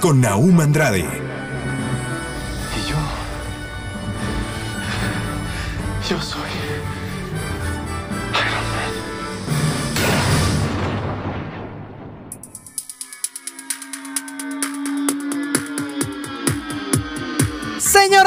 Con Naum Andrade, Y yo. Yo soy.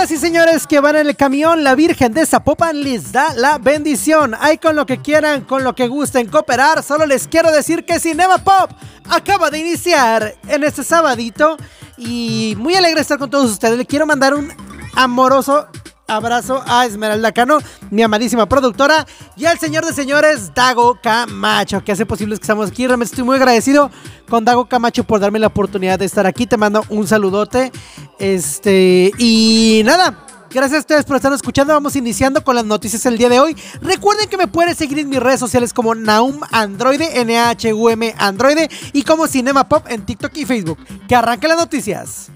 Señoras y señores que van en el camión, la Virgen de Zapopan les da la bendición. Hay con lo que quieran, con lo que gusten cooperar. Solo les quiero decir que Cinema Pop acaba de iniciar en este sabadito. Y muy alegre estar con todos ustedes. Le quiero mandar un amoroso abrazo a Esmeralda Cano, mi amadísima productora, y al señor de señores, Dago Camacho, que hace posible que estamos aquí. Realmente estoy muy agradecido con Dago Camacho por darme la oportunidad de estar aquí. Te mando un saludote. Este, y nada. Gracias a ustedes por estar escuchando. Vamos iniciando con las noticias el día de hoy. Recuerden que me pueden seguir en mis redes sociales como Naum Androide, N-A-H-U-M Androide, y como Cinema Pop en TikTok y Facebook. Que arranquen las noticias.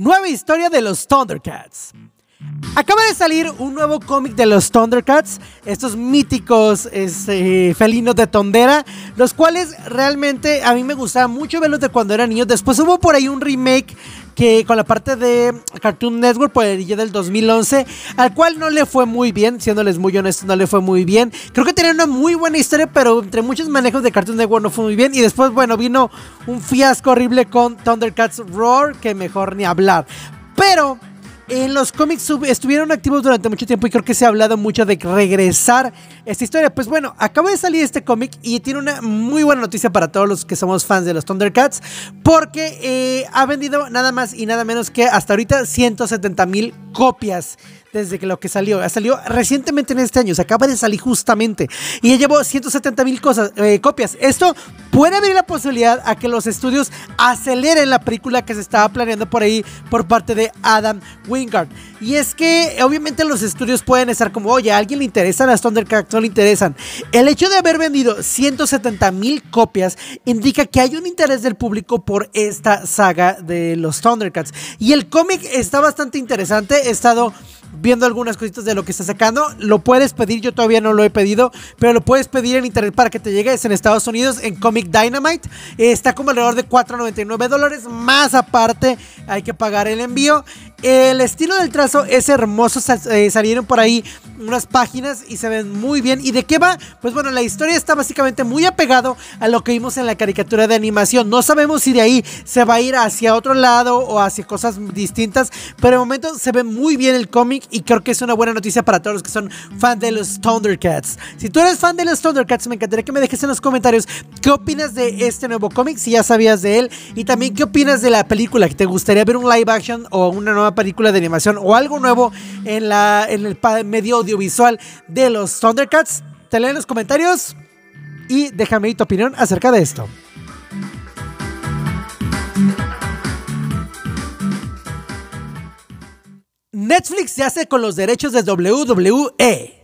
Nueva historia de los Thundercats. Acaba de salir un nuevo cómic de los Thundercats, estos míticos este, felinos de tondera, los cuales realmente a mí me gustaba mucho verlos de cuando era niño. Después hubo por ahí un remake que con la parte de Cartoon Network por el del 2011, al cual no le fue muy bien, siéndoles muy honestos, no le fue muy bien. Creo que tenía una muy buena historia, pero entre muchos manejos de Cartoon Network no fue muy bien. Y después, bueno, vino un fiasco horrible con Thundercats Roar, que mejor ni hablar. Pero en los cómics estuvieron activos durante mucho tiempo y creo que se ha hablado mucho de regresar esta historia. Pues bueno, acaba de salir este cómic y tiene una muy buena noticia para todos los que somos fans de los Thundercats porque eh, ha vendido nada más y nada menos que hasta ahorita 170 mil copias desde que lo que salió. Salió recientemente en este año, se acaba de salir justamente. Y ya llevó 170 mil eh, copias. Esto puede abrir la posibilidad a que los estudios aceleren la película que se estaba planeando por ahí por parte de Adam Wingard. Y es que obviamente los estudios pueden estar como, oye, a alguien le interesan las Thundercats, no le interesan. El hecho de haber vendido 170 mil copias indica que hay un interés del público por esta saga de los Thundercats. Y el cómic está bastante interesante. He estado viendo algunas cositas de lo que está sacando. Lo puedes pedir, yo todavía no lo he pedido, pero lo puedes pedir en internet para que te llegue. Es en Estados Unidos, en Comic Dynamite. Eh, está como alrededor de 4.99 dólares. Más aparte, hay que pagar el envío. El estilo del trazo es hermoso. eh, salieron por ahí unas páginas y se ven muy bien. ¿Y de qué va? Pues bueno, la historia está básicamente muy apegado a lo que vimos en la caricatura de animación. No sabemos si de ahí se va a ir hacia otro lado o hacia cosas distintas, pero de momento se ve muy bien el cómic y creo que es una buena noticia para todos los que son fan de los Thundercats. Si tú eres fan de los Thundercats, me encantaría que me dejes en los comentarios qué opinas de este nuevo cómic, si ya sabías de él, y también qué opinas de la película, te gustaría ver un live action o una nueva película de animación o algo nuevo en, la, en el medio audiovisual de los Thundercats. Te leo en los comentarios y déjame tu opinión acerca de esto. Netflix se hace con los derechos de WWE.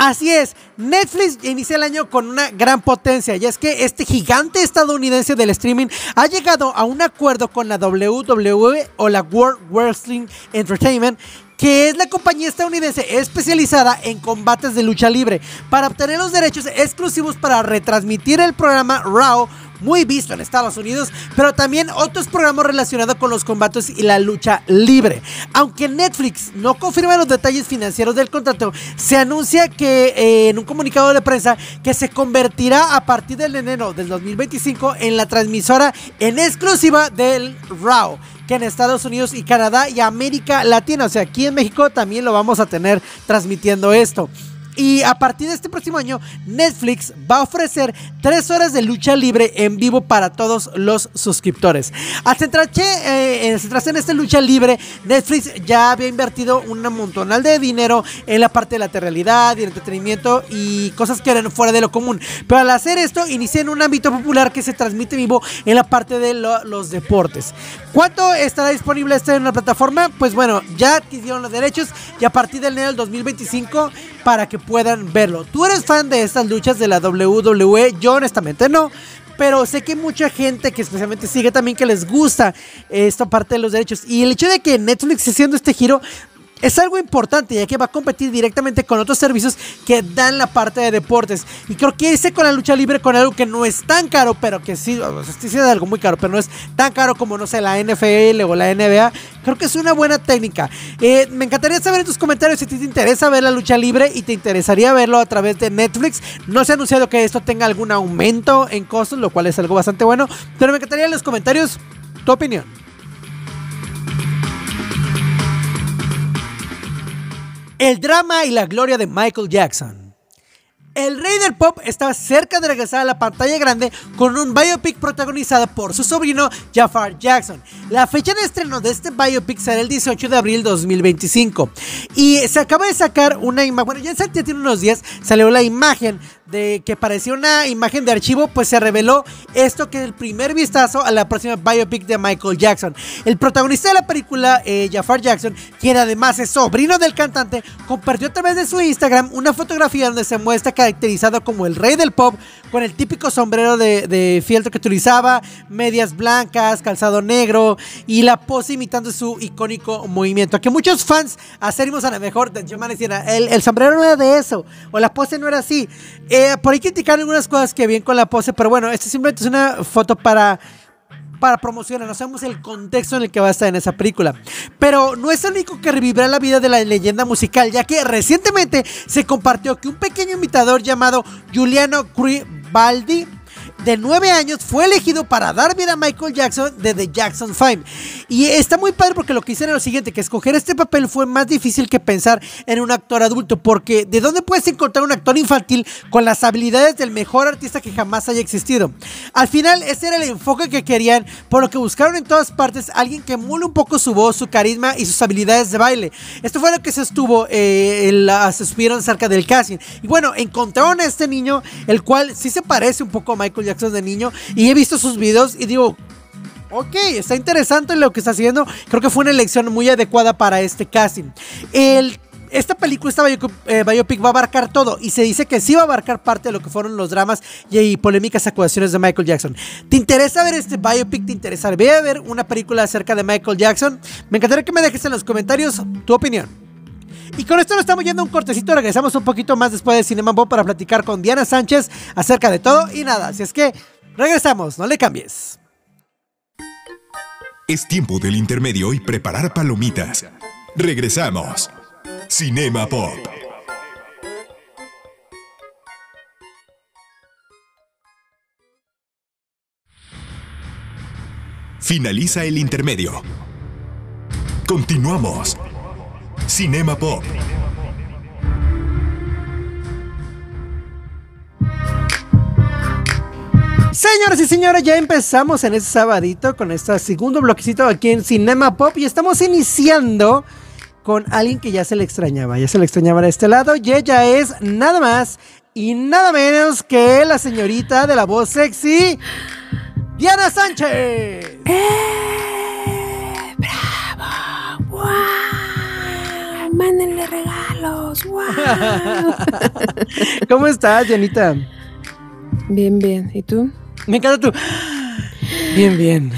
Así es, Netflix inicia el año con una gran potencia y es que este gigante estadounidense del streaming ha llegado a un acuerdo con la WWE o la World Wrestling Entertainment que es la compañía estadounidense especializada en combates de lucha libre, para obtener los derechos exclusivos para retransmitir el programa Raw, muy visto en Estados Unidos, pero también otros programas relacionados con los combates y la lucha libre. Aunque Netflix no confirma los detalles financieros del contrato, se anuncia que eh, en un comunicado de prensa que se convertirá a partir del enero del 2025 en la transmisora en exclusiva del Raw que en Estados Unidos y Canadá y América Latina. O sea, aquí en México también lo vamos a tener transmitiendo esto. Y a partir de este próximo año, Netflix va a ofrecer tres horas de lucha libre en vivo para todos los suscriptores. Al centrarse, eh, en esta lucha libre, Netflix ya había invertido un montonal de dinero en la parte de la realidad y el entretenimiento y cosas que eran fuera de lo común. Pero al hacer esto, inicia en un ámbito popular que se transmite vivo en la parte de lo- los deportes. ¿Cuánto estará disponible este en la plataforma? Pues bueno, ya adquirieron los derechos y a partir del enero del 2025 para que puedan verlo. ¿Tú eres fan de estas luchas de la WWE? Yo honestamente no. Pero sé que mucha gente que especialmente sigue también que les gusta esta parte de los derechos. Y el hecho de que Netflix esté haciendo este giro es algo importante ya que va a competir directamente con otros servicios que dan la parte de deportes. Y creo que irse con la lucha libre con algo que no es tan caro, pero que sí, o sí es algo muy caro, pero no es tan caro como, no sé, la NFL o la NBA. Creo que es una buena técnica. Eh, me encantaría saber en tus comentarios si te interesa ver la lucha libre y te interesaría verlo a través de Netflix. No se ha anunciado que esto tenga algún aumento en costos, lo cual es algo bastante bueno. Pero me encantaría en los comentarios tu opinión. El drama y la gloria de Michael Jackson. El rey del pop está cerca de regresar a la pantalla grande con un biopic protagonizado por su sobrino Jafar Jackson. La fecha de estreno de este biopic será el 18 de abril de 2025. Y se acaba de sacar una imagen, bueno, ya ya tiene unos días salió la imagen de que parecía una imagen de archivo, pues se reveló esto que es el primer vistazo a la próxima biopic de Michael Jackson. El protagonista de la película, eh, Jafar Jackson, quien además es sobrino del cantante, compartió a través de su Instagram una fotografía donde se muestra caracterizado como el rey del pop, con el típico sombrero de, de fieltro que utilizaba, medias blancas, calzado negro y la pose imitando su icónico movimiento. Que muchos fans acérrimos a lo mejor de el, el sombrero no era de eso, o la pose no era así. Por ahí criticaron algunas cosas que bien con la pose, pero bueno, esta simplemente es una foto para para promocionar, no sabemos el contexto en el que va a estar en esa película. Pero no es el único que revivirá la vida de la leyenda musical, ya que recientemente se compartió que un pequeño imitador llamado Giuliano Cribaldi de 9 años fue elegido para dar vida a Michael Jackson de The Jackson 5. Y está muy padre porque lo que hicieron lo siguiente, que escoger este papel fue más difícil que pensar en un actor adulto, porque ¿de dónde puedes encontrar un actor infantil con las habilidades del mejor artista que jamás haya existido? Al final ese era el enfoque que querían, por lo que buscaron en todas partes alguien que emule un poco su voz, su carisma y sus habilidades de baile. Esto fue lo que se estuvo, eh, se estuvieron cerca del casting. Y bueno, encontraron a este niño, el cual sí se parece un poco a Michael Jackson de niño, y he visto sus videos y digo, Ok, está interesante lo que está haciendo. Creo que fue una elección muy adecuada para este casting. Esta película, esta eh, biopic va a abarcar todo y se dice que sí va a abarcar parte de lo que fueron los dramas y, y polémicas acusaciones de Michael Jackson. ¿Te interesa ver este biopic? ¿Te interesa ver una película acerca de Michael Jackson? Me encantaría que me dejes en los comentarios tu opinión. Y con esto nos estamos yendo un cortecito. Regresamos un poquito más después de Cinema Bob para platicar con Diana Sánchez acerca de todo y nada. Así es que regresamos, no le cambies. Es tiempo del intermedio y preparar palomitas. Regresamos. Cinema Pop. Finaliza el intermedio. Continuamos. Cinema Pop. Señoras y señores, ya empezamos en este sabadito con este segundo bloquecito aquí en Cinema Pop y estamos iniciando con alguien que ya se le extrañaba, ya se le extrañaba de este lado y ella es nada más y nada menos que la señorita de la voz sexy, Diana Sánchez. ¡Wow! Mándenle regalos. ¡Wow! ¿Cómo estás, Dianita? Bien, bien. ¿Y tú? Me encanta tu... Bien, bien.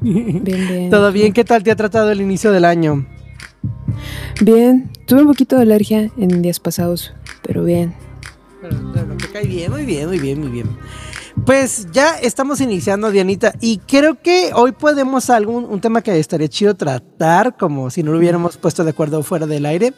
Bien, bien. ¿Todo bien? ¿Qué tal te ha tratado el inicio del año? Bien. Tuve un poquito de alergia en días pasados, pero bien. Pero, pero te cae bien, muy bien, muy bien, muy bien. Pues ya estamos iniciando, Dianita, y creo que hoy podemos algún un tema que estaría chido tratar, como si no lo hubiéramos puesto de acuerdo fuera del aire.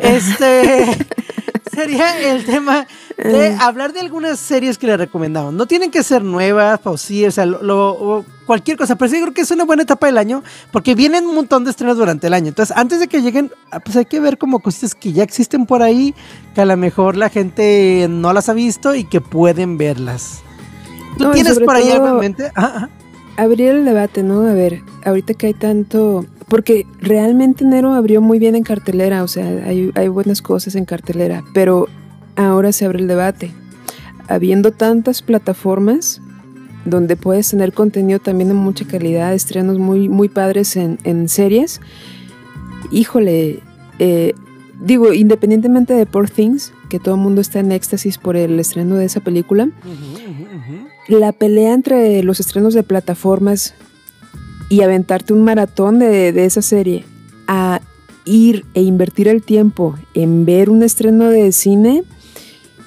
Este sería el tema de hablar de algunas series que le recomendamos. No tienen que ser nuevas, o sí, o sea, lo, lo- cualquier cosa, pero sí creo que es una buena etapa del año, porque vienen un montón de estrenos durante el año. Entonces, antes de que lleguen, ah, pues hay que ver como cositas que ya existen por ahí, que a lo mejor la gente no las ha visto y que pueden verlas. ¿Tú No, tienes por ahí algo en todo- mente? Ajá, ajá. Abrir el debate, ¿no? A ver, ahorita que hay tanto... Porque realmente enero abrió muy bien en cartelera, o sea, hay, hay buenas cosas en cartelera, pero ahora se abre el debate. Habiendo tantas plataformas donde puedes tener contenido también de mucha calidad, estrenos muy, muy padres en, en series, híjole, eh, digo, independientemente de Poor Things, que todo el mundo está en éxtasis por el estreno de esa película, la pelea entre los estrenos de plataformas y aventarte un maratón de, esa serie a ir e invertir el tiempo en ver un estreno de cine,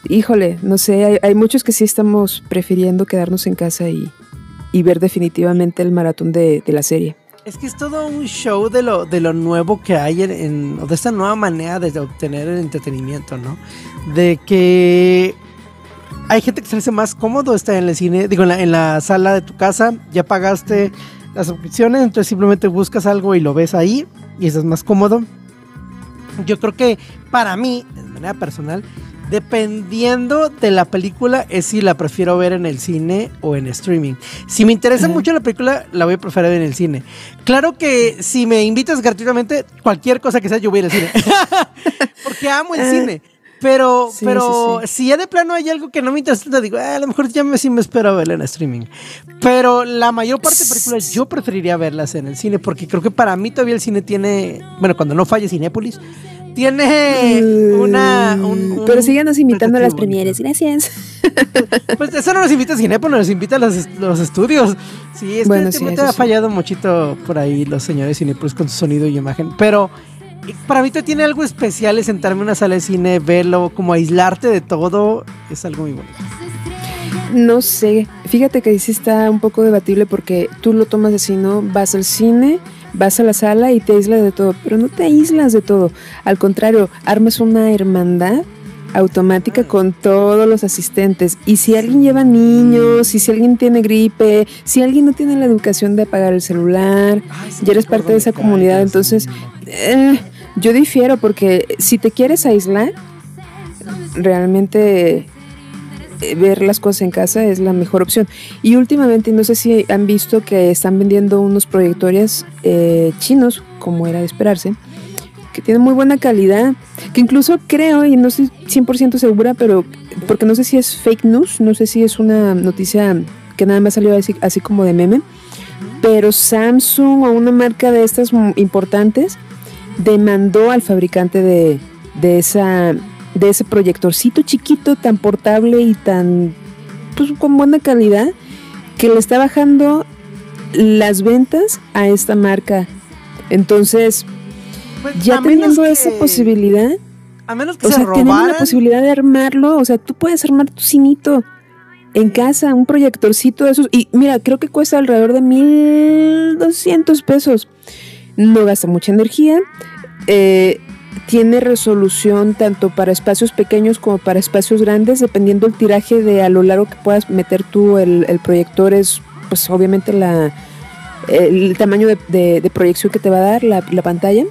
híjole, no sé, hay, hay muchos que sí estamos prefiriendo quedarnos en casa y, ver definitivamente el maratón de, la serie. Es que es todo un show de lo, de nuevo que hay en, en- de esta nueva manera de obtener el entretenimiento, ¿no? De que hay gente que se hace más cómodo estar en el cine, digo, en la, en la sala de tu casa, ya pagaste las suscripciones, entonces simplemente buscas algo y lo ves ahí y eso es más cómodo. Yo creo que para mí, de manera personal, dependiendo de la película, es si la prefiero ver en el cine o en streaming. Si me interesa Ajá. mucho la película, la voy a preferir en el cine. Claro que si me invitas gratuitamente, cualquier cosa que sea, yo voy al cine. Porque amo el Ah. cine. Pero, Sí, pero sí, si ya de plano hay algo que no me interesa, te digo, "Ah, a lo mejor ya me, sí me espero verla en streaming. Pero la mayor parte de películas yo preferiría verlas en el cine, porque creo que para mí todavía el cine tiene, bueno, cuando no falle Cinépolis, tiene una... un- un Pero síganos invitando a las premieres, gracias. Pues eso no nos invita a Cinépolis, nos invita a los, los estudios. Sí, es Bueno, que sí, eso ha sí. fallado muchito por ahí los señores Cinépolis con su sonido y imagen. Pero eh, para mí te tiene algo especial es sentarme en una sala de cine, verlo, como aislarte de todo, es algo muy bonito. No sé, fíjate que sí está un poco debatible porque tú lo tomas así, ¿no? Vas al cine, vas a la sala y te aíslas de todo, pero no te aíslas de todo. Al contrario, armas una hermandad automática con todos los asistentes. Y si alguien lleva niños, y si alguien tiene gripe, si alguien no tiene la educación de apagar el celular, ya eres parte de esa comunidad, entonces eh, yo difiero porque si te quieres aislar, realmente eh, ver las cosas en casa es la mejor opción. Y últimamente, no sé si han visto que están vendiendo unos proyectores eh, chinos, como era de esperarse, que tienen muy buena calidad, que incluso creo, y no estoy 100% segura, pero porque no sé si es fake news, no sé si es una noticia que nada más salió así, como de meme, pero Samsung o una marca de estas importantes demandó al fabricante de, de esa de ese proyectorcito chiquito tan portable y tan pues con buena calidad que le está bajando las ventas a esta marca. Entonces Pues, ya teniendo que- esa posibilidad A menos que o se sea teniendo la posibilidad de armarlo o sea tú puedes armar tu cinito en casa un proyectorcito de esos y mira creo que cuesta alrededor de 1200 pesos no gasta mucha energía eh, tiene resolución tanto para espacios pequeños como para espacios grandes, dependiendo el tiraje de a lo largo que puedas meter tú el, el proyector es pues obviamente la el tamaño de, de- de proyección que te va a dar la, la pantalla.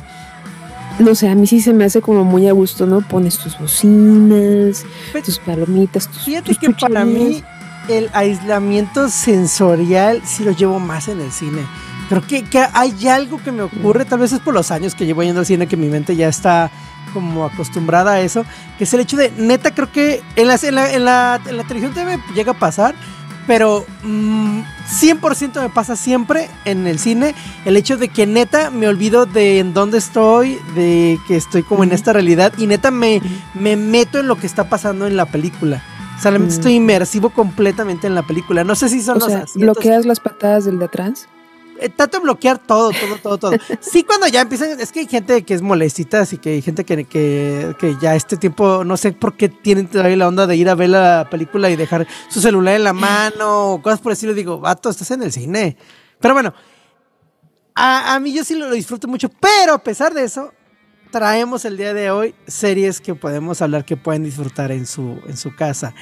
No sé, a mí sí se me hace como muy a gusto, ¿no? Pones tus bocinas, Pues, tus palomitas, tus, Fíjate tus que para mí el aislamiento sensorial sí lo llevo más en el cine. Creo que, que hay algo que me ocurre, tal vez es por los años que llevo yendo al cine, que mi mente ya está como acostumbrada a eso, que es el hecho de, neta, creo que en, las- en la, en, la, en la televisión TV llega a pasar, pero mm, 100% me pasa siempre en el cine el hecho de que neta me olvido de en dónde estoy, de que estoy como en esta realidad y neta me, me meto en lo que está pasando en la película. O sea, estoy inmersivo completamente en la película. No sé si son O los sea, bloqueas las patadas del de atrás. Eh, trato de bloquear todo, todo, todo, todo. Sí, cuando ya empiezan, es que hay gente que es molestita, así que hay gente que, que, que ya este tiempo, no sé por qué tienen todavía la onda de ir a ver la película y dejar su celular en la mano o cosas por decirlo. Digo, vato, estás en el cine. Pero bueno, a, a mí yo sí lo, lo disfruto mucho, pero a pesar de eso, traemos el día de hoy series que podemos hablar que pueden disfrutar en su, en su casa.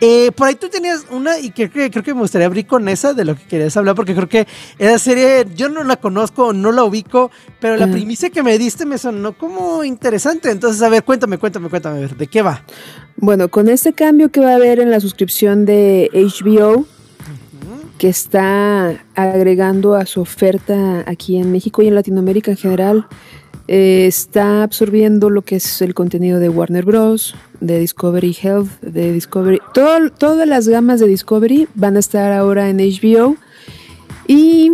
Eh, por ahí tú tenías una y que, que- creo que me gustaría abrir con esa de lo que querías hablar, porque creo que esa serie yo no la conozco, no la ubico, pero la Mm. primicia que me diste me sonó como interesante. Entonces, a ver, cuéntame, cuéntame, cuéntame, a ver, ¿de qué va? Bueno, con este cambio que va a haber en la suscripción de HBO, que está agregando a su oferta aquí en México y en Latinoamérica en general, eh, está absorbiendo lo que es el contenido de Warner Bros., de Discovery Health, de Discovery. todas las gamas de Discovery van a estar ahora en HBO. Y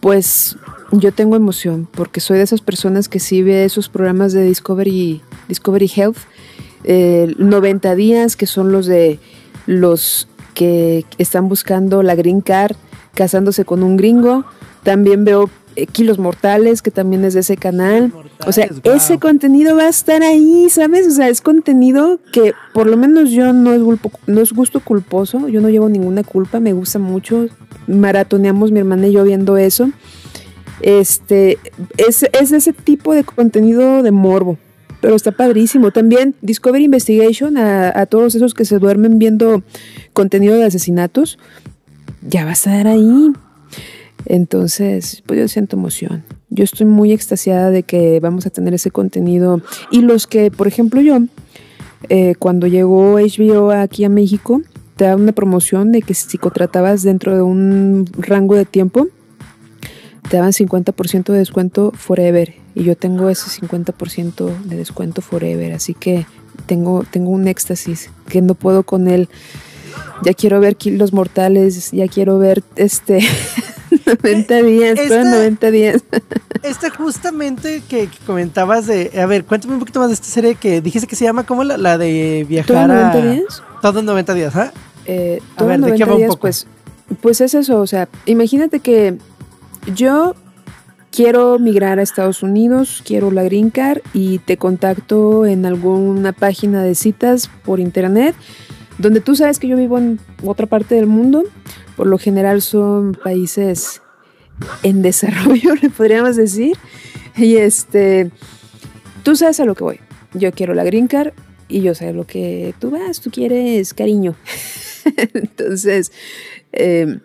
pues yo tengo emoción porque soy de esas personas que sí ve esos programas de Discovery, Discovery Health, eh, 90 días, que son los de los que están buscando la green card, casándose con un gringo. También veo eh, Kilos Mortales, que también es de ese canal. o sea, ese contenido va a estar ahí, ¿sabes? O sea, es contenido que por lo menos yo no es, gulpo- no es gusto culposo, yo no llevo ninguna culpa, me gusta mucho. Maratoneamos mi hermana y yo viendo eso. Este, es, es ese tipo de contenido de morbo, pero está padrísimo. También Discovery Investigation, a, a todos esos que se duermen viendo contenido de asesinatos, ya va a estar ahí. Entonces, pues yo siento emoción. Yo estoy muy extasiada de que vamos a tener ese contenido. Y los que, por ejemplo, yo, eh, cuando llegó HBO aquí a México, te da una promoción de que si contratabas dentro de un rango de tiempo, te daban 50% de descuento forever. Y yo tengo ese 50% de descuento forever. Así que tengo, tengo un éxtasis que no puedo con él. Ya quiero ver Kilos Mortales, ya quiero ver este 90 días, Esta- fueron 90 días. Este justamente que, que comentabas de, a ver, cuéntame un poquito más de esta serie que dijiste que se llama, ¿cómo la, la de viajar ¿Todo a... 90 días? Todo en 90 días, ¿ah? Eh, A todo ver, ¿de 90 qué va un días, poco? pues, pues es eso, o sea, imagínate que yo quiero migrar a Estados Unidos, quiero la green card y te contacto en alguna página de citas por internet, donde tú sabes que yo vivo en otra parte del mundo, por lo general son países en desarrollo, le podríamos decir, y este, tú sabes a lo que voy, yo quiero la green card y yo sé lo que tú vas, tú quieres cariño. Entonces, eh,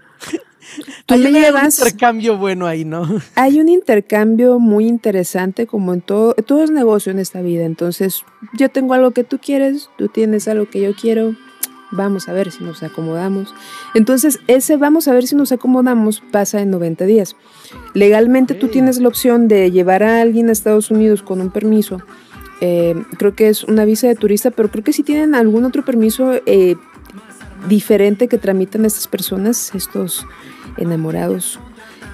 tú Hay me un llevas. intercambio bueno ahí, ¿no? Hay un intercambio muy interesante, como en todo, todo es negocio en esta vida. Entonces, yo tengo algo que tú quieres, tú tienes algo que yo quiero. Vamos a ver si nos acomodamos. Entonces, ese vamos a ver si nos acomodamos pasa en 90 días. Legalmente tú tienes la opción de llevar a alguien a Estados Unidos con un permiso. Eh, creo que es una visa de turista, pero creo que sí tienen algún otro permiso eh, diferente que tramitan estas personas, estos enamorados.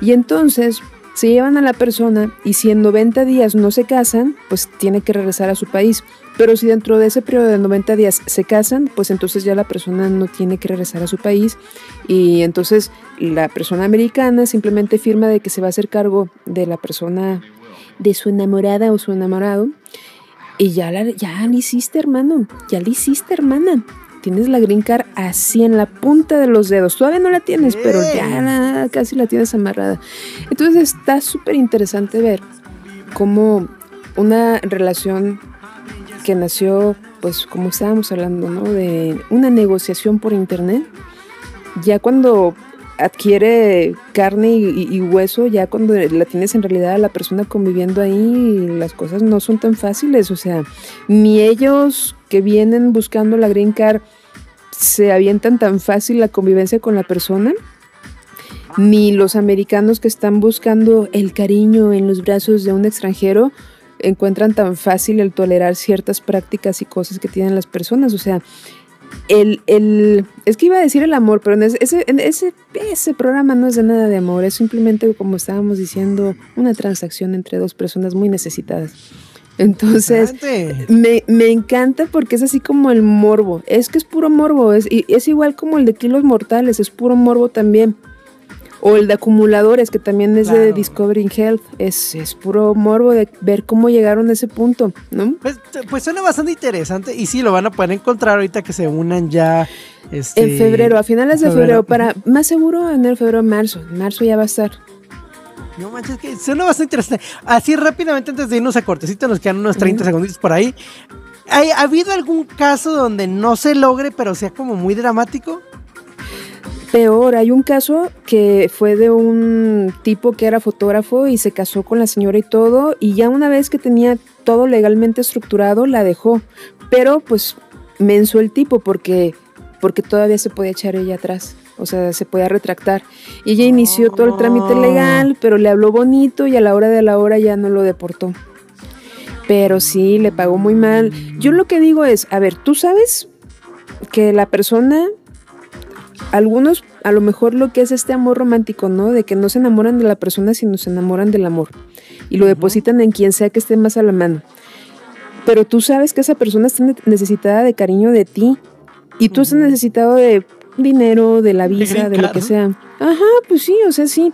Y entonces se llevan a la persona y si en 90 días no se casan, pues tiene que regresar a su país. Pero si dentro de ese periodo de 90 días se casan, pues entonces ya la persona no tiene que regresar a su país y entonces la persona americana simplemente firma de que se va a hacer cargo de la persona, de su enamorada o su enamorado y ya la, ya la hiciste, hermano. Ya la hiciste, hermana. Tienes la green card así en la punta de los dedos. Todavía no la tienes, pero ya la- casi la tienes amarrada. Entonces está súper interesante ver cómo una relación que nació, pues como estábamos hablando, ¿no? De una negociación por internet, ya cuando adquiere carne y, hueso, ya cuando la tienes en realidad a la persona conviviendo ahí, las cosas no son tan fáciles. O sea, ni ellos que vienen buscando la green card se avientan tan fácil la convivencia con la persona, ni los americanos que están buscando el cariño en los brazos de un extranjero encuentran tan fácil el tolerar ciertas prácticas y cosas que tienen las personas. O sea, el, el, es que iba a decir el amor, pero en ese, ese, en ese, ese programa no es de nada de amor, es simplemente, como estábamos diciendo, una transacción entre dos personas muy necesitadas. Entonces, me, me encanta porque es así como el morbo. Es que es puro morbo. Es, y es igual como el de Kilos Mortales, es puro morbo también. O el de acumuladores, que también es de. Discovering Health. Es, es puro morbo de ver cómo llegaron a ese punto, ¿no? Pues, pues suena bastante interesante y sí, lo van a poder encontrar ahorita que se unan ya. este, En febrero, a finales de febrero. febrero, para más seguro enero, febrero, marzo. En marzo ya va a estar. No manches, que suena bastante interesante. Así rápidamente, antes de irnos a cortecito, nos quedan unos 30 segunditos por ahí. ¿Hay, ¿Ha habido algún caso donde no se logre, pero sea como muy dramático? Peor, hay un caso que fue de un tipo que era fotógrafo y se casó con la señora y todo, y ya una vez que tenía todo legalmente estructurado, la dejó. Pero pues menso el tipo porque, porque todavía se podía echar ella atrás. O sea, se podía retractar. Y ella inició todo el trámite legal, pero le habló bonito y a la hora de la hora ya no lo deportó. Pero sí, le pagó muy mal. Yo lo que digo es, a ver, tú sabes que la persona algunos a lo mejor lo que es este amor romántico, ¿no? De que no se enamoran de la persona, sino se enamoran del amor. Y lo depositan en quien sea que esté más a la mano. Pero tú sabes que esa persona está ne- necesitada de cariño de ti. Y tú estás necesitado de dinero, de la visa, de lo que sea. Ajá, pues sí, o sea, sí.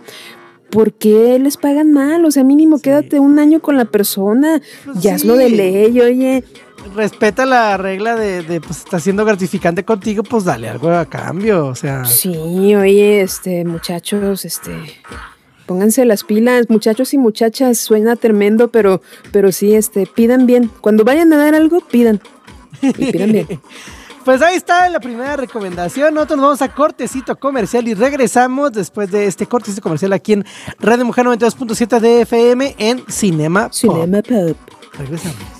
¿Por qué les pagan mal? O sea, mínimo quédate un año con la persona. Pues ya hazlo de sí. ley, oye. Respeta la regla de, de, pues, está siendo gratificante contigo, pues dale algo a cambio. O sea, Sí, oye, este, muchachos, este, pónganse las pilas, muchachos y muchachas, suena tremendo, pero, pero sí, este, pidan bien. Cuando vayan a dar algo, pidan. Y pidan bien. Pues ahí está la primera recomendación. Nosotros nos vamos a cortecito comercial y regresamos después de este cortecito comercial aquí en Radio Mujer 92.7 de FM en Cinema Pop. Cinema Pop. Regresamos.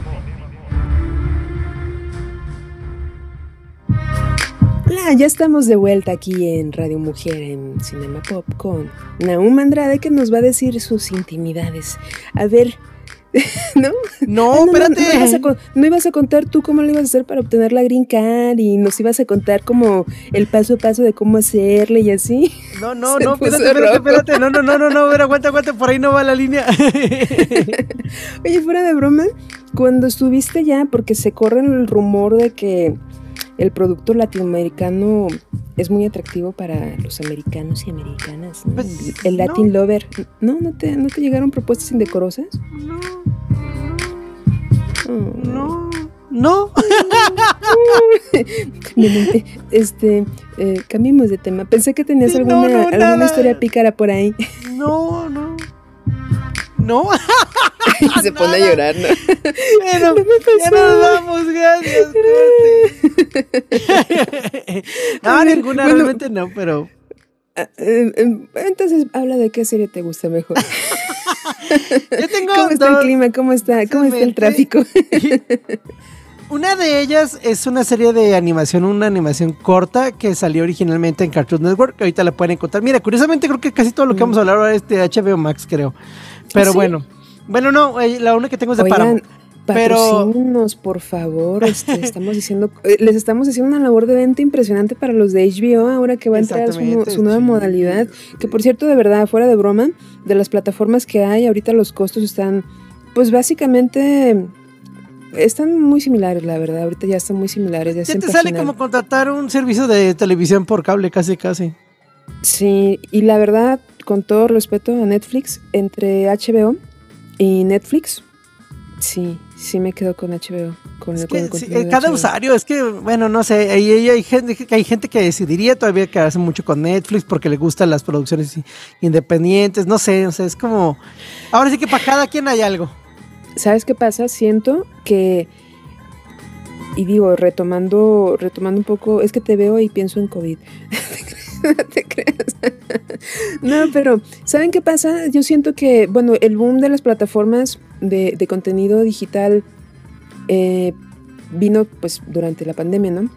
Hola, ya estamos de vuelta aquí en Radio Mujer en Cinema Pop con Naum Andrade que nos va a decir sus intimidades. A ver, ¿no? No, Ah, no, espérate. No, ibas a, con- no ibas a contar tú cómo lo ibas a hacer para obtener la green card y nos ibas a contar como el paso a paso de cómo hacerle y así. No, no, Se no, espérate, espérate, espérate. No, no, no, no, no, a ver, aguanta, aguanta, por ahí no va la línea. Oye, fuera de broma, cuando estuviste ya, porque se corre el rumor de que el producto latinoamericano es muy atractivo para los americanos y americanas, ¿no? Pues, el no. Latin Lover. ¿No? ¿No te, ¿No te llegaron propuestas indecorosas? Oh. No, no. Este, eh, cambiemos de tema. Pensé que tenías Sí, no, alguna, no, alguna historia pícara por ahí. No, no. No. y se pone a llorar, ¿no? Ya nos vamos, gracias. no, ninguna, bueno. realmente no, pero. Ah, eh, eh, entonces, habla de qué serie te gusta mejor. Yo tengo ¿Cómo está el clima? ¿Cómo está? ¿Cómo está el tráfico? Una de ellas es una serie de animación, una animación corta que salió originalmente en Cartoon Network, que ahorita la pueden encontrar. Mira, curiosamente creo que casi todo lo que vamos a hablar ahora es de HBO Max, creo. Pero ¿Ah, sí? bueno. Bueno, no, eh, la única que tengo es de Oigan, pero- por favor. Este, estamos diciendo, eh, les estamos haciendo una labor de venta impresionante para los de HBO ahora que va a entrar su, nueva sí. modalidad. Que por cierto, de verdad, fuera de broma, de las plataformas que hay, ahorita los costos están, pues básicamente, están muy similares, la verdad. Ahorita ya están muy similares. Ya, Ya te sale como contratar un servicio de televisión por cable, casi, casi. Sí, y la verdad, con todo respeto a Netflix, entre HBO y Netflix, sí, sí me quedo con HBO. Con el, con que el sí, de cada HBO. usuario, es que, bueno, no sé, ahí, ahí hay, gente, que- hay gente que decidiría todavía quedarse mucho con Netflix porque le gustan las producciones independientes, no sé, o sea, es como, ahora sí que para cada quien hay algo. ¿Sabes qué pasa? Siento que y digo, retomando, retomando un poco, es que te veo y pienso en COVID. no te creas. no, pero ¿saben qué pasa? Yo siento que, bueno, el boom de las plataformas de, de contenido digital eh, vino pues durante la pandemia, ¿no?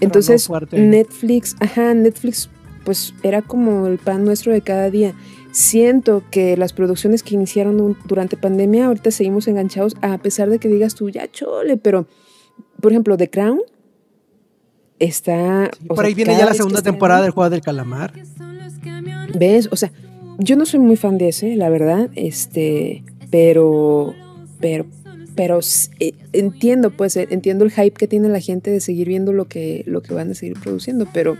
Entonces. Netflix, ajá, Netflix, pues era como el pan nuestro de cada día. siento que las producciones que iniciaron durante pandemia, ahorita seguimos enganchados, a pesar de que digas tú, ya chole, pero, por ejemplo, The Crown está... Por sea, ahí viene ya la segunda temporada del juego del calamar. ¿Ves? O sea, yo no soy muy fan de ese, la verdad, este, pero, pero, pero eh, entiendo, pues, eh, entiendo el hype que tiene la gente de seguir viendo lo que, lo que van a seguir produciendo, pero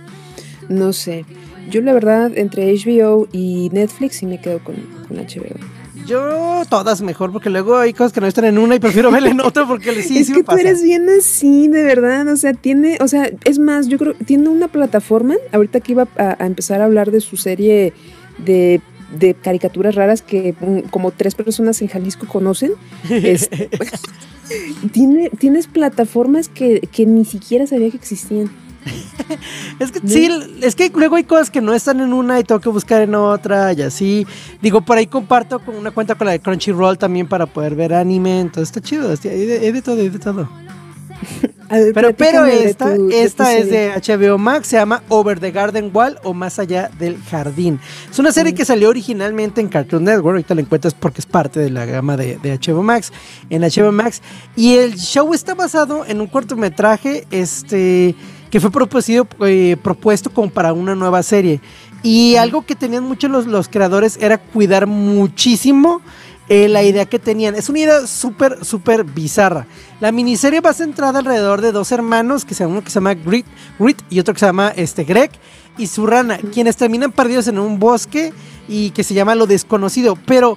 no sé. Yo la verdad, entre HBO y Netflix sí me quedo con, con HBO. Yo todas mejor, porque luego hay cosas que no están en una y prefiero verla en otra porque sí, es sí que me tú pasa. eres bien así, de verdad. O sea, tiene, o sea, es más, yo creo tiene una plataforma. Ahorita que iba a, a empezar a hablar de su serie de, de caricaturas raras que como tres personas en Jalisco conocen. este, tiene, tienes plataformas que, que ni siquiera sabía que existían. Es que sí, es que luego hay cosas que no están en una y tengo que buscar en otra y así. Digo, por ahí comparto con una cuenta con la de Crunchyroll también para poder ver anime, entonces está chido, hay de, todo, hay de todo. Ver, Pero, pero esta, tu- esta es serie. de HBO Max, se llama Over the Garden Wall o Más allá del jardín. Es una serie que salió originalmente en Cartoon Network, ahorita la encuentras porque es parte de la gama de, de HBO Max, en HBO Max. Y el show está basado en un cortometraje este, que fue propuesto, eh, propuesto como para una nueva serie. Y algo que tenían muchos los, los creadores era cuidar muchísimo eh, la idea que tenían. Es una idea súper, súper bizarra. La miniserie va centrada alrededor de dos hermanos, que se, uno que se llama Grit, Grit y otro que se llama este, Greg y su rana, quienes terminan perdidos en un bosque y que se llama Lo Desconocido. Pero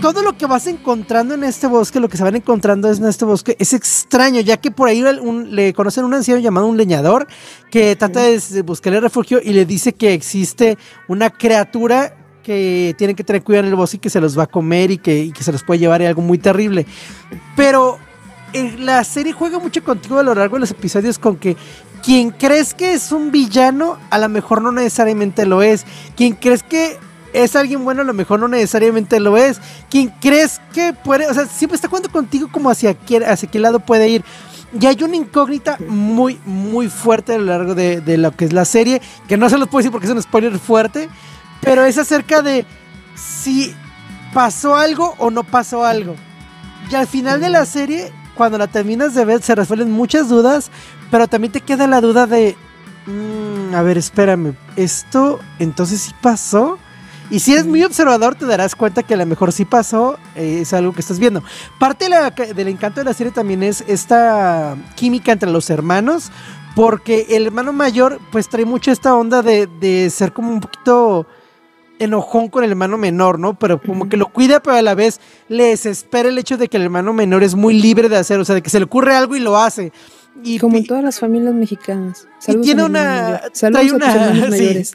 todo lo que vas encontrando en este bosque, lo que se van encontrando en este bosque, es extraño, ya que por ahí un- le conocen a un anciano llamado un leñador que trata de buscarle refugio y le dice que existe una criatura que tienen que tener cuidado en el bosque y que se los va a comer y que, y que se los puede llevar y algo muy terrible. Pero eh, la serie juega mucho contigo a lo largo de los episodios con que quien crees que es un villano, a lo mejor no necesariamente lo es. Quien crees que es alguien bueno, a lo mejor no necesariamente lo es. Quien crees que puede, o sea, siempre está jugando contigo como hacia qué, hacia qué lado puede ir. Y hay una incógnita muy, muy fuerte a lo largo de, de lo que es la serie, que no se los puedo decir porque es un spoiler fuerte, pero es acerca de si pasó algo o no pasó algo. Y al final de la serie, cuando la terminas de ver, se resuelven muchas dudas, pero también te queda la duda de, "Mm, a ver, espérame, ¿esto entonces sí pasó? Y si eres muy observador, te darás cuenta que a lo mejor sí pasó, eh, es algo que estás viendo. Parte de la- del encanto de la serie también es esta química entre los hermanos, porque el hermano mayor pues trae mucho esta onda de, de ser como un poquito enojón con el hermano menor, ¿no? Pero como que lo cuida, pero a la vez le desespera el hecho de que el hermano menor es muy libre de hacer, o sea, de que se le ocurre algo y lo hace. Y, Como en y- todas las familias mexicanas. y Saludos tiene a una. Saludos trae a una. hermanos sí. mayores.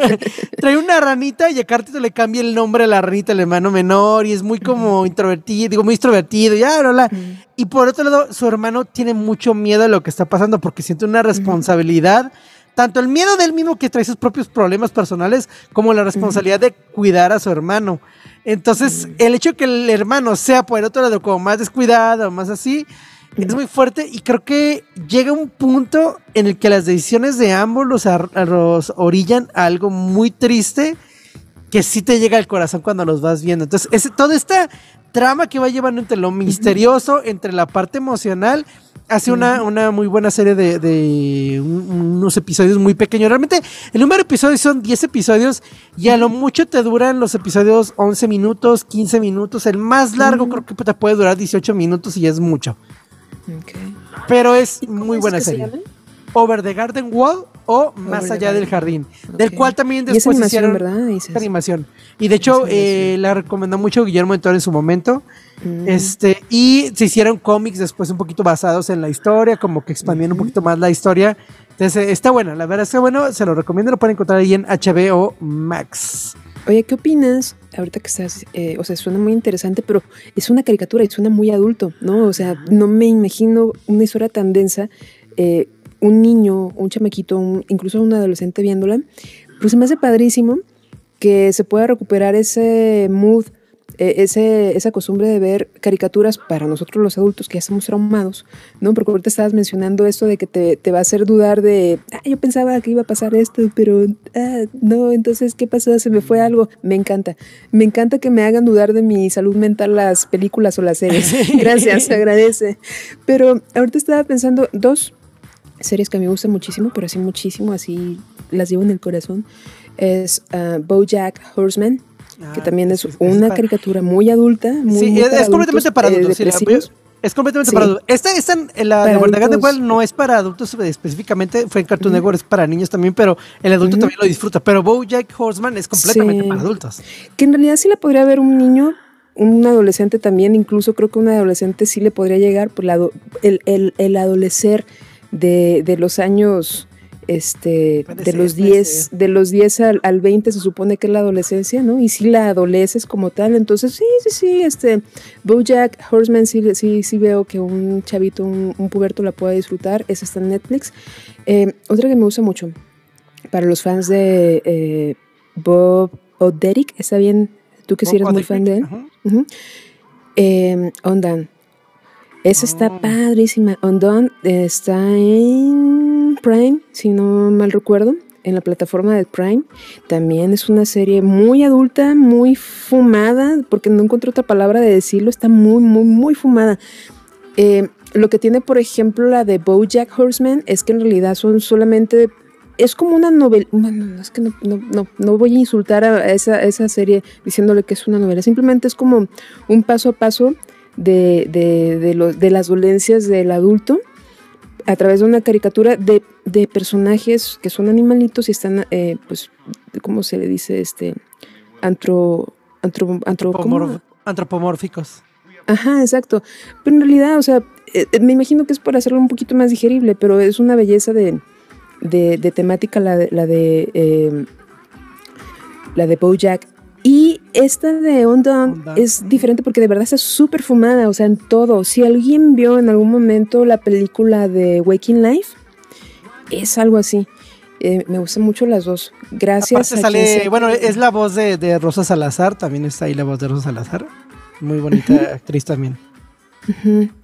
trae una ranita y a Cartito le cambia el nombre a la ranita, el hermano menor, y es muy como introvertido, digo, muy extrovertido, y bla, bla. Y por otro lado, su hermano tiene mucho miedo a lo que está pasando porque siente una responsabilidad. Tanto el miedo del mismo que trae sus propios problemas personales, como la responsabilidad de cuidar a su hermano. Entonces, el hecho de que el hermano sea por el otro lado como más descuidado, más así, es muy fuerte y creo que llega un punto en el que las decisiones de ambos los, los orillan a algo muy triste que sí te llega al corazón cuando los vas viendo. Entonces, ese, toda esta trama que va llevando entre lo misterioso, entre la parte emocional, hace una, una muy buena serie de, de un- unos episodios muy pequeños. Realmente, el número de episodios son 10 episodios y a lo mucho te duran los episodios 11 minutos, 15 minutos. El más largo creo que te puede durar 18 minutos y es mucho. Pero es ¿Cómo muy es buena que se serie. Over the Garden Wall o Más allá del jardín. Del cual también Y es después animación, hicieron animación. Y de hecho, Es eh, la recomendó mucho Guillermo Toro en su momento. Mm. Este, y se hicieron cómics después un poquito basados en la historia, como que expandieron un poquito más la historia. Entonces, eh, está bueno, la verdad es que bueno, se lo recomiendo, lo pueden encontrar ahí en HBO Max. Oye, ¿qué opinas? Ahorita que estás, eh, o sea, suena muy interesante, pero es una caricatura y suena muy adulto, ¿no? O sea, no me imagino una historia tan densa, eh, un niño, un chamaquito, un- incluso un adolescente viéndola, pero se me hace padrísimo que se pueda recuperar ese mood eh, ese, esa costumbre de ver caricaturas para nosotros los adultos que ya estamos traumados, ¿no? Porque ahorita estabas mencionando esto de que te, te va a hacer dudar de, ah, yo pensaba que iba a pasar esto, pero ah, no, entonces, ¿qué pasó? Se me fue algo. Me encanta. Me encanta que me hagan dudar de mi salud mental las películas o las series. Gracias, se agradece. Pero ahorita estaba pensando, dos series que a mí me gustan muchísimo, pero así muchísimo, así las llevo en el corazón, es ah, BoJack Horseman, que Ah, también es una caricatura muy adulta, muy, Sí, muy es, es completamente para eh, adultos. sí, la- es completamente Sí. para adultos. Esta, esta la de de. Well no es para adultos eh, específicamente, fue en Cartoon Network, es para niños también, pero el adulto también lo disfruta. Pero BoJack Horseman es completamente Sí. para adultos. Que en realidad sí la podría ver un niño, un adolescente también, incluso creo que un adolescente sí le podría llegar por la ado- el, el, el adolecer de, de los años este de los puede 10 ser. de los 10 al, al 20 se supone que es la adolescencia, ¿no? Y si la adoleces como tal, entonces sí, sí, sí, este BoJack Horseman sí, sí, sí veo que un chavito, un, un puberto la pueda disfrutar, esa está en Netflix. Eh, otra que me gusta mucho para los fans de eh, Bob o Derek, está bien, tú que sí eres Bob muy fan de él. Eh, Undone. Esa está Oh. padrísima. Undone está en Prime, si no mal recuerdo, en la plataforma de Prime. También es una serie muy adulta, muy fumada, porque no encuentro otra palabra de decirlo. Está muy, muy, muy fumada. Eh, lo que tiene, por ejemplo, la de BoJack Horseman es que en realidad son solamente es como una novela. Es que no, no, no, voy a insultar a esa, esa serie diciéndole que es una novela. Simplemente es como un paso a paso de, de, de las dolencias del adulto a través de una caricatura de, de personajes que son animalitos y están, eh, pues, ¿cómo se le dice? Este, antro, antro, antro, ¿cómo? Antropomorf- Antropomórficos. Ajá, exacto. Pero en realidad, o sea, eh, eh, me imagino que es por hacerlo un poquito más digerible, pero es una belleza de, de, de temática la de, la de, eh, la de BoJack. Y esta de Undone es diferente porque de verdad está súper fumada, o sea, en todo. Si alguien vio en algún momento la película de Waking Life, es algo así. Eh, me gustan mucho las dos. Gracias a sale, bueno, es la voz de, de Rosa Salazar, también está ahí la voz de Rosa Salazar. Muy bonita actriz también.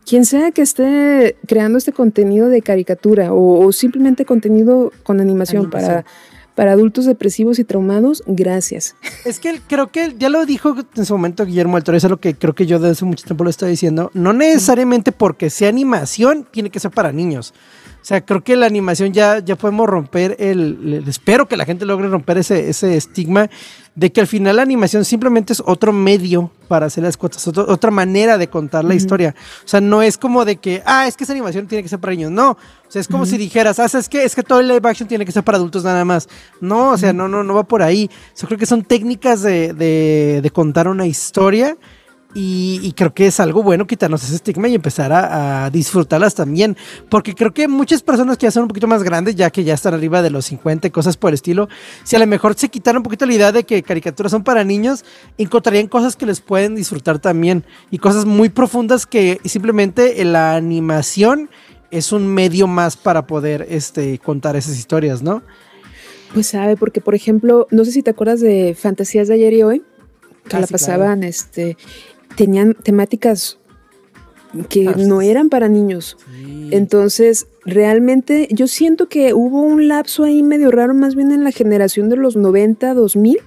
Quien sea que esté creando este contenido de caricatura o, o simplemente contenido con animación, Animación. Para, para adultos depresivos y traumados, gracias. Es que creo que ya lo dijo en su momento Guillermo del Toro, es lo que creo que yo desde hace mucho tiempo lo estoy diciendo. No necesariamente porque sea animación, tiene que ser para niños. O sea, creo que la animación ya, ya podemos romper el, el- Espero que la gente logre romper ese, ese estigma de que al final la animación simplemente es otro medio para hacer las cosas, otro- otra manera de contar la historia. O sea, no es como de que, ah, es que esa animación tiene que ser para niños. No. O sea, es como si dijeras, ah, es que, es que todo el live action tiene que ser para adultos nada más. No, o sea, no, no, no va por ahí. Yo creo que son técnicas de, de- de contar una historia. Y, y creo que es algo bueno quitarnos ese estigma y empezar a, a disfrutarlas también. Porque creo que muchas personas que ya son un poquito más grandes, ya que ya están arriba de los 50 y cosas por el estilo, si a lo mejor se quitaron un poquito la idea de que caricaturas son para niños, encontrarían cosas que les pueden disfrutar también. Y cosas muy profundas que simplemente la animación es un medio más para poder este, contar esas historias, ¿no? Pues sabe, porque por ejemplo, no sé si te acuerdas de Fantasías de ayer y hoy, que Ah, la sí, pasaban, este, tenían temáticas que no eran para niños. Entonces, realmente yo siento que hubo un lapso ahí medio raro, más bien en la generación de los 90, 2000,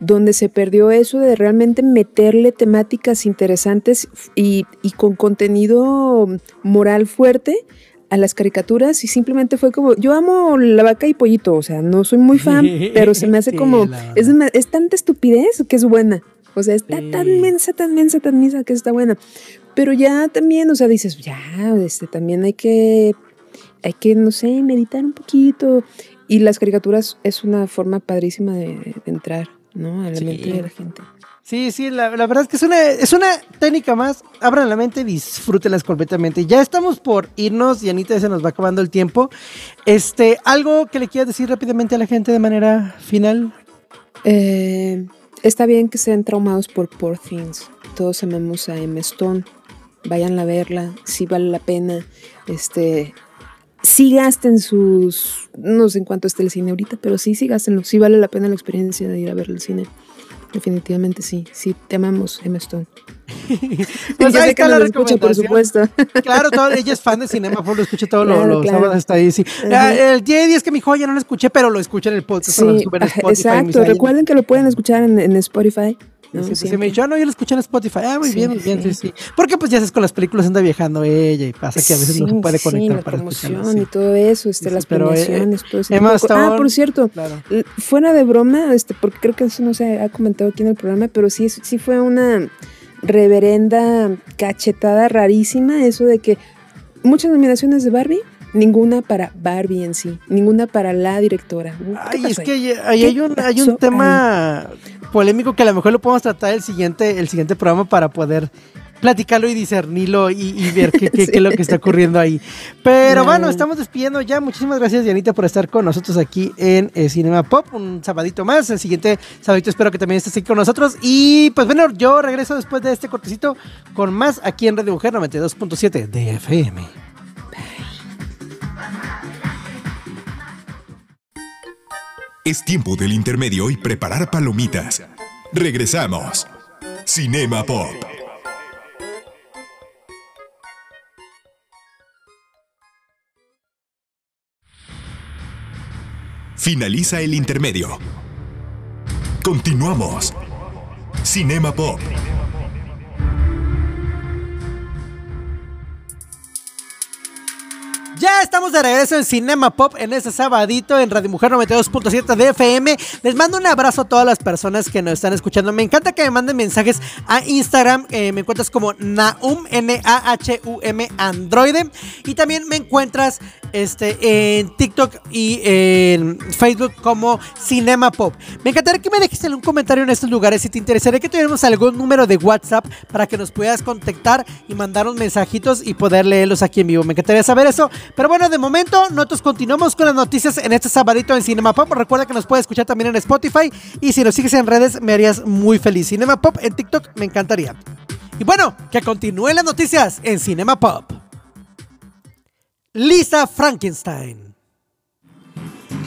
donde se perdió eso de realmente meterle temáticas interesantes y, y con contenido moral fuerte a las caricaturas y simplemente fue como, yo amo la vaca y pollito, o sea, no soy muy fan, pero se me hace como, es tanta estupidez que es buena. O sea, está Sí. tan mensa, tan mensa, tan mensa que está buena. Pero ya también, o sea, dices, ya, este, también hay que, hay que, no sé, meditar un poquito. Y las caricaturas es una forma padrísima de, de entrar, ¿no? A la Sí. mente de la gente. Sí, sí, la, la verdad es que es una, es una técnica más. Abran la mente, disfrútenlas completamente. Ya estamos por irnos y Anita se nos va acabando el tiempo. Este, algo que le quieras decir rápidamente a la gente de manera final. Eh, está bien que sean traumados por Poor Things. Todos amamos a Emma Stone. Vayan a verla, sí vale la pena. Este, sí gasten sus, no sé en cuánto esté el cine ahorita, pero sí, sí gastenlo. Sí vale la pena la experiencia de ir a ver el cine. definitivamente sí. Sí, te amamos, Emma Stone. Pues Ya ahí está la escucha, por recomendación. supuesto. Claro, todo, ella es fan de Cinema lo escucha todos Claro, los claro. sábados hasta ahí, sí. Ah, El día de 10 que mi joya no lo escuché, pero lo escuché en el podcast. lo Sí, en ajá, Spotify, exacto. Recuerden que lo pueden escuchar en, en Spotify. ¿no? Sí, sí, sí, me dijo, ah, no, yo lo escuché en Spotify. Ah, muy bien, muy bien, sí, sí. Porque pues ya sabes, con las películas anda viajando ella y pasa que a veces no se puede conectar la para promoción y todo eso, este, las pero, eh, premiaciones, todo eso. Ah, por cierto, claro. fuera de broma, este, porque creo que eso no se ha comentado aquí en el programa, pero sí, es- sí fue una reverenda cachetada rarísima eso de que muchas nominaciones de Barbie, ninguna para Barbie en sí, ninguna para la directora. ¿Qué Ay, es que ahí? ahí, ahí ¿Qué hay un, hay un tema polémico que a lo mejor lo podemos tratar el siguiente, el siguiente programa para poder platicarlo y discernirlo y, y ver qué, qué- Sí. qué es lo que está ocurriendo ahí. Pero No. bueno, estamos despidiendo ya. Muchísimas gracias, Dianita, por estar con nosotros aquí en eh, Cinema Pop. Un sabadito más. El siguiente sabadito espero que también estés aquí con nosotros. Y pues bueno, yo regreso después de este cortecito con más aquí en Radio Mujer 92.7 de FM. Es tiempo del intermedio y preparar palomitas. Regresamos. Cinema Pop. Finaliza el intermedio. Continuamos. Cinema Pop. Ya estamos de regreso en Cinema Pop en este sabadito en Radio Mujer 92.7 de FM. Les mando un abrazo a todas las personas que nos están escuchando. Me encanta que me manden mensajes a Instagram. eh, me encuentras como Nahum, N-A-H-U-M Androide. Y también me encuentras este, en TikTok y en Facebook como Cinema Pop. Me encantaría que me dejes un comentario en estos lugares si te interesaría que tuviéramos algún número de WhatsApp para que nos puedas contactar y mandar unos mensajitos y poder leerlos aquí en vivo. Me encantaría saber eso. Pero bueno, de momento nosotros continuamos con las noticias en este sabadito en Cinema Pop. Recuerda que nos puedes escuchar también en Spotify y si nos sigues en redes me harías muy feliz. Cinema Pop en TikTok me encantaría. Y bueno, que continúen las noticias en Cinema Pop. Lisa Frankenstein.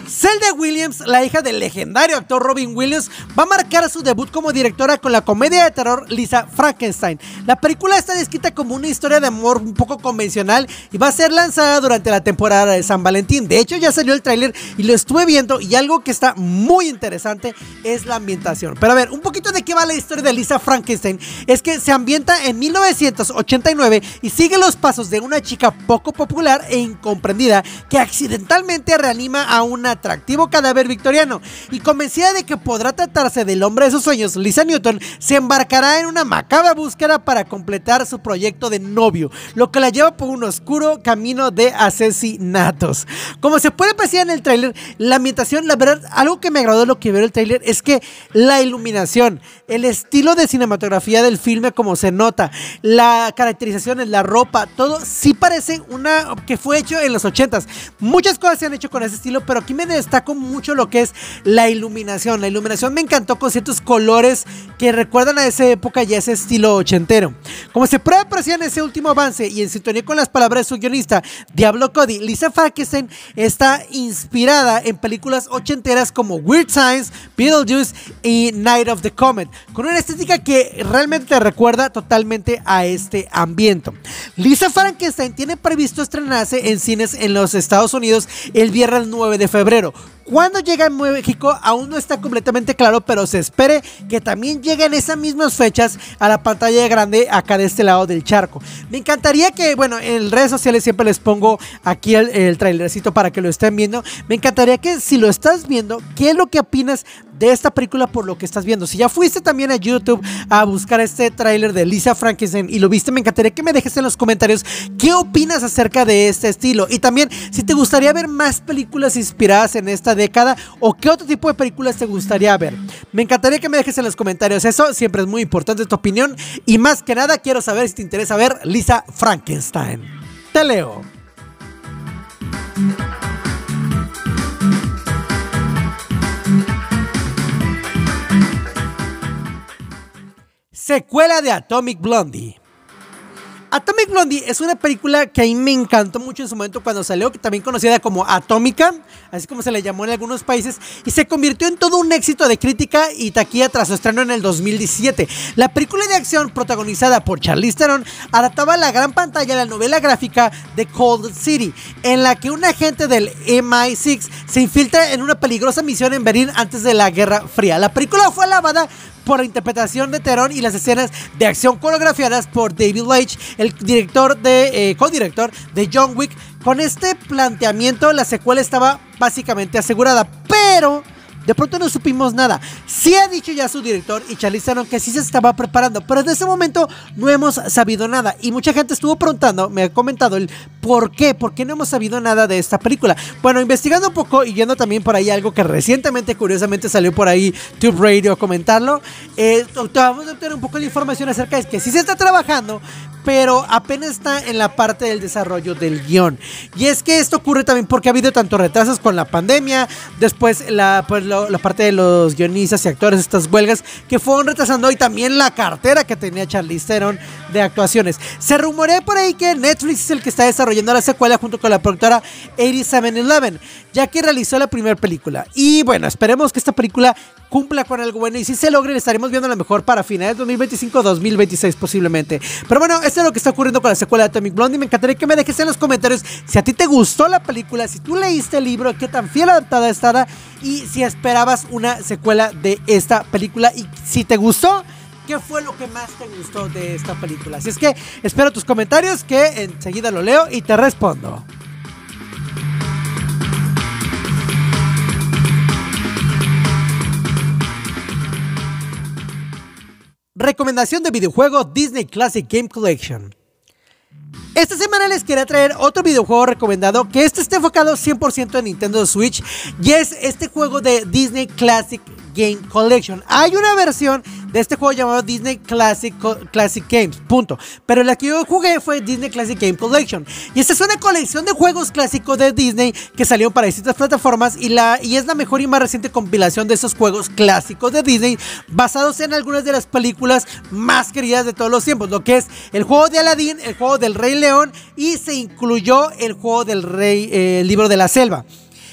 Zelda Williams, la hija del legendario actor Robin Williams, va a marcar su debut como directora con la comedia de terror Lisa Frankenstein. La película está descrita como una historia de amor un poco convencional y va a ser lanzada durante la temporada de San Valentín. De hecho, ya salió el tráiler y lo estuve viendo y algo que está muy interesante es la ambientación. Pero a ver, un poquito de qué va la historia de Lisa Frankenstein. Es que se ambienta en 1989 y sigue los pasos de una chica poco popular e incomprendida que accidentalmente reanima a un atractivo cadáver victoriano. Y convencida de que podrá tratarse del hombre de sus sueños, Lisa Newton se embarcará en una macabra búsqueda para completar su proyecto de novio, lo que la lleva por un oscuro camino de asesinatos. Como se puede apreciar en el tráiler, la ambientación, la verdad, algo que me agradó de lo que veo el tráiler es que la iluminación, el estilo de cinematografía del filme como se nota, la caracterización, la ropa, todo sí parece una que fue hecho en los 80s. Muchas cosas se han hecho con ese estilo, pero aquí me destaco mucho lo que es la iluminación. La iluminación me encantó con ciertos colores que recuerdan a esa época y a ese estilo ochentero. Como se puede apreciar en ese último avance y en sintonía con las palabras de su guionista, Diablo Cody, Lisa Frankenstein está inspirada en películas ochenteras como Weird Science, Beetlejuice y Night of the Comet, con una estética que realmente te recuerda totalmente a este ambiente. Lisa Frankenstein tiene previsto estrenarse en cines en los Estados Unidos el viernes 9 de febrero febrero. Cuando llega a México aún no está completamente claro, pero se espere que también llegue en esas mismas fechas a la pantalla grande acá de este lado del charco. Me encantaría que, bueno, en redes sociales siempre les pongo aquí el, el trailercito para que lo estén viendo. Me encantaría que si lo estás viendo, ¿qué es lo que opinas de esta película por lo que estás viendo? Si ya fuiste también a YouTube a buscar este tráiler de Lisa Frankenstein y lo viste, me encantaría que me dejes en los comentarios qué opinas acerca de este estilo. Y también si te gustaría ver más películas inspiradas en esta década o qué otro tipo de películas te gustaría ver. Me encantaría que me dejes en los comentarios eso, siempre es muy importante tu opinión y más que nada quiero saber si te interesa ver Lisa Frankenstein. Te leo. Secuela de Atomic Blondie. Atomic Blondie es una película que a mí me encantó mucho en su momento cuando salió, que también conocida como Atómica, así como se le llamó en algunos países, y se convirtió en todo un éxito de crítica y taquilla tras su estreno en el 2017. La película de acción protagonizada por Charlize Theron adaptaba la gran pantalla la novela gráfica de Cold City, en la que un agente del MI6 se infiltra en una peligrosa misión en Berlín antes de la Guerra Fría. La película fue alabada por la interpretación de Terón y las escenas de acción coreografiadas por David Leitch, el director de, eh, co-director de John Wick. Con este planteamiento, la secuela estaba básicamente asegurada, pero de pronto no supimos nada. Sí ha dicho ya su director y Charlize Theron que sí se estaba preparando, pero desde ese momento no hemos sabido nada. Y mucha gente estuvo preguntando, me ha comentado el por qué, por qué no hemos sabido nada de esta película. Bueno, investigando un poco y viendo también por ahí algo que recientemente, curiosamente, salió por ahí Tube Radio a comentarlo, eh, vamos a obtener un poco de información acerca de que sí se está trabajando, pero apenas está en la parte del desarrollo del guion. Y es que esto ocurre también porque ha habido tanto retrasos con la pandemia, después la, pues, la parte de los guionistas y actores, estas huelgas que fueron retrasando y también la cartera que tenía Charlize Theron de actuaciones. Se rumorea por ahí que Netflix es el que está desarrollando la secuela junto con la productora 8711, ya que realizó la primera película. Y bueno, esperemos que esta película cumpla con algo bueno y si se logre estaremos viendo a mejor para finales de 2025-2026 posiblemente. Pero bueno, esto es lo que está ocurriendo con la secuela de Atomic Blonde y me encantaría que me dejes en los comentarios si a ti te gustó la película, si tú leíste el libro, qué tan fiel adaptada estará y si esperabas una secuela de esta película y si te gustó. ¿Qué fue lo que más te gustó de esta película? Así es que espero tus comentarios que enseguida lo leo y te respondo. Recomendación de videojuego Disney Classic Game Collection. Esta semana les quería traer otro videojuego recomendado que este esté enfocado 100% en Nintendo Switch y es este juego de Disney Classic Game Collection. Hay una versión de este juego llamado Disney Classic, Classic Games, punto. Pero la que yo jugué fue Disney Classic Game Collection. Y esta es una colección de juegos clásicos de Disney que salieron para distintas plataformas y, la, y es la mejor y más reciente compilación de esos juegos clásicos de Disney basados en algunas de las películas más queridas de todos los tiempos, lo que es el juego de Aladdin, el juego del Rey León y se incluyó el juego del Rey, eh, el libro de la selva.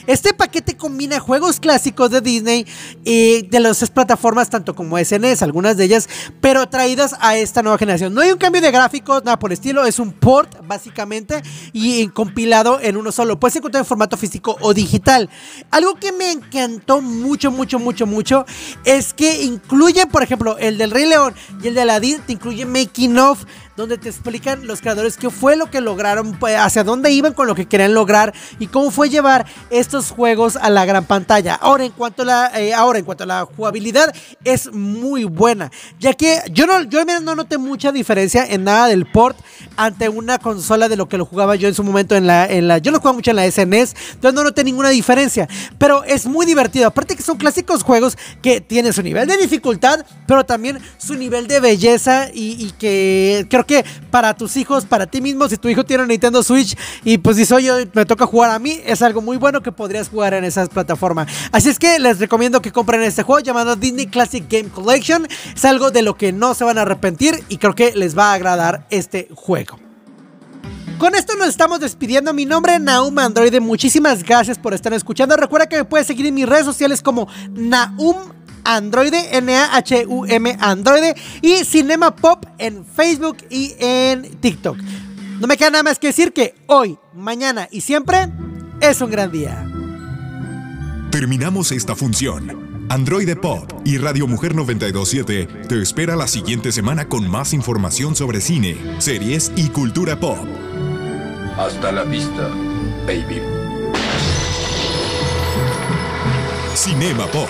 Este paquete combina juegos clásicos de Disney y de las plataformas, tanto como SNES, algunas de ellas, pero traídas a esta nueva generación. No hay un cambio de gráficos, nada por estilo, es un port básicamente y compilado en uno solo. Puedes encontrar en formato físico o digital. Algo que me encantó mucho, mucho, mucho, mucho es que incluye, por ejemplo, el del Rey León y el de Aladdin, te incluye making of donde te explican los creadores qué fue lo que lograron, pues, hacia dónde iban con lo que querían lograr y cómo fue llevar estos juegos a la gran pantalla. Ahora, en cuanto a la, eh, ahora, en cuanto a la jugabilidad, es muy buena, ya que yo no, yo no noté mucha diferencia en nada del port ante una consola de lo que lo jugaba yo en su momento en la, en la yo lo jugaba mucho en la SNES, entonces no noté ninguna diferencia, pero es muy divertido, aparte que son clásicos juegos que tienen su nivel de dificultad, pero también su nivel de belleza y, y que creo que para tus hijos, para ti mismo, si tu hijo tiene un Nintendo Switch y pues dice, oye, me toca jugar a mí, es algo muy bueno que podrías jugar en esas plataformas. Así es que les recomiendo que compren este juego llamado Disney Classic Game Collection. Es algo de lo que no se van a arrepentir y creo que les va a agradar este juego. Con esto nos estamos despidiendo. Mi nombre es Naum Android. Muchísimas gracias por estar escuchando. Recuerda que me puedes seguir en mis redes sociales como Naum Androide, N-A-H-U-M Androide y Cinema Pop en Facebook y en TikTok. No me queda nada más que decir que hoy, mañana y siempre es un gran día. Terminamos esta función. Androide Pop y Radio Mujer 927 te espera la siguiente semana con más información sobre cine, series y cultura pop. Hasta la vista, baby. Cinema Pop.